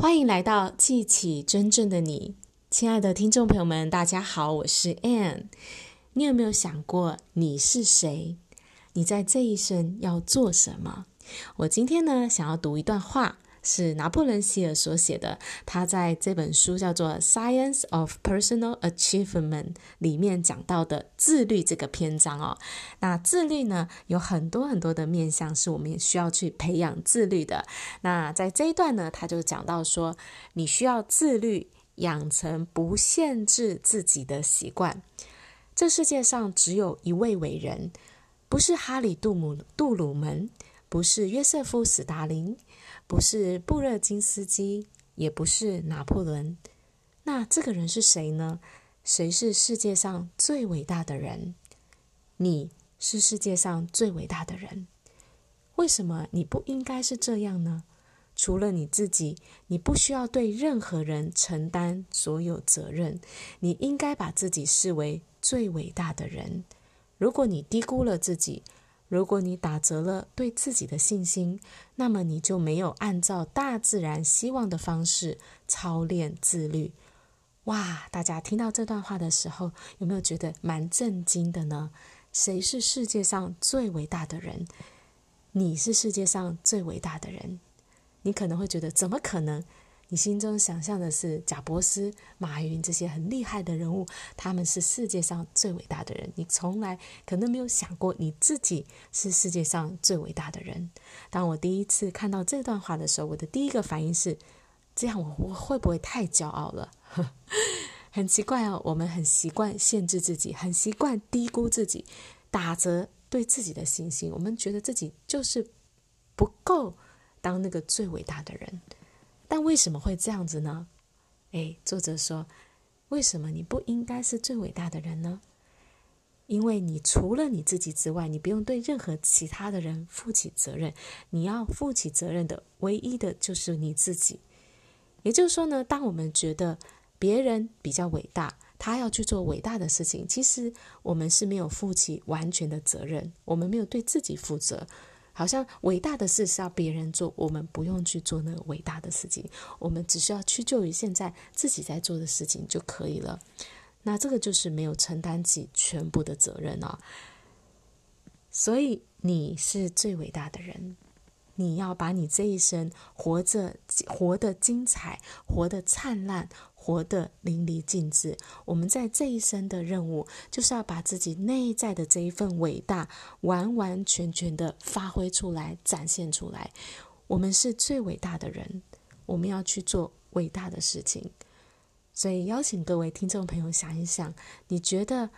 欢迎来到记起真正的你，亲爱的听众朋友们，大家好，我是 Ann。你有没有想过你是谁？你在这一生要做什么？我今天呢，想要读一段话。是拿破仑·希尔所写的，他在这本书叫做《Science of Personal Achievement》里面讲到的自律这个篇章哦。那自律呢，有很多很多的面向，是我们需要去培养自律的。那在这一段呢，他就讲到说，你需要自律，养成不限制自己的习惯。这世界上只有一位伟人，不是哈里·杜姆·杜鲁门，不是约瑟夫·斯达林。不是布热津斯基，也不是拿破仑，那这个人是谁呢？谁是世界上最伟大的人？你是世界上最伟大的人。为什么你不应该是这样呢？除了你自己，你不需要对任何人承担所有责任。你应该把自己视为最伟大的人。如果你低估了自己，如果你打折了对自己的信心，那么你就没有按照大自然希望的方式操练自律。哇！大家听到这段话的时候，有没有觉得蛮震惊的呢？谁是世界上最伟大的人？你是世界上最伟大的人。你可能会觉得，怎么可能？你心中想象的是贾伯斯、马云这些很厉害的人物，他们是世界上最伟大的人。你从来可能没有想过你自己是世界上最伟大的人。当我第一次看到这段话的时候，我的第一个反应是：这样我我会不会太骄傲了？很奇怪哦，我们很习惯限制自己，很习惯低估自己，打折对自己的信心。我们觉得自己就是不够当那个最伟大的人。但为什么会这样子呢？诶，作者说，为什么你不应该是最伟大的人呢？因为你除了你自己之外，你不用对任何其他的人负起责任。你要负起责任的唯一的就是你自己。也就是说呢，当我们觉得别人比较伟大，他要去做伟大的事情，其实我们是没有负起完全的责任，我们没有对自己负责。好像伟大的事是要别人做，我们不用去做那个伟大的事情，我们只需要屈就于现在自己在做的事情就可以了。那这个就是没有承担起全部的责任哦。所以你是最伟大的人。你要把你这一生活着，活得精彩，活得灿烂，活得淋漓尽致。我们在这一生的任务，就是要把自己内在的这一份伟大，完完全全的发挥出来，展现出来。我们是最伟大的人，我们要去做伟大的事情。所以，邀请各位听众朋友想一想，你觉得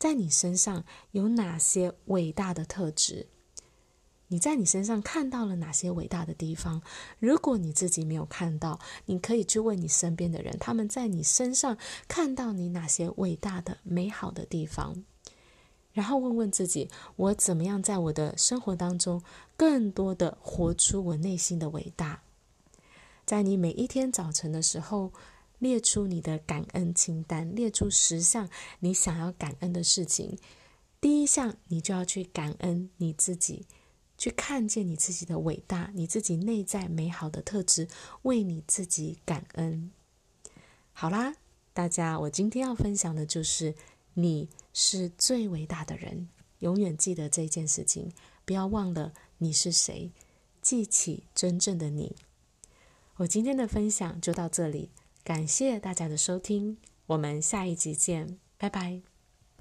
在你身上有哪些伟大的特质？你在你身上看到了哪些伟大的地方？如果你自己没有看到，你可以去问你身边的人，他们在你身上看到你哪些伟大的、美好的地方，然后问问自己：我怎么样在我的生活当中更多的活出我内心的伟大？在你每一天早晨的时候，列出你的感恩清单，列出十项你想要感恩的事情。第一项，你就要去感恩你自己。去看见你自己的伟大，你自己内在美好的特质，为你自己感恩。好啦，大家，我今天要分享的就是你是最伟大的人，永远记得这件事情，不要忘了你是谁，记起真正的你。我今天的分享就到这里，感谢大家的收听，我们下一集见，拜拜。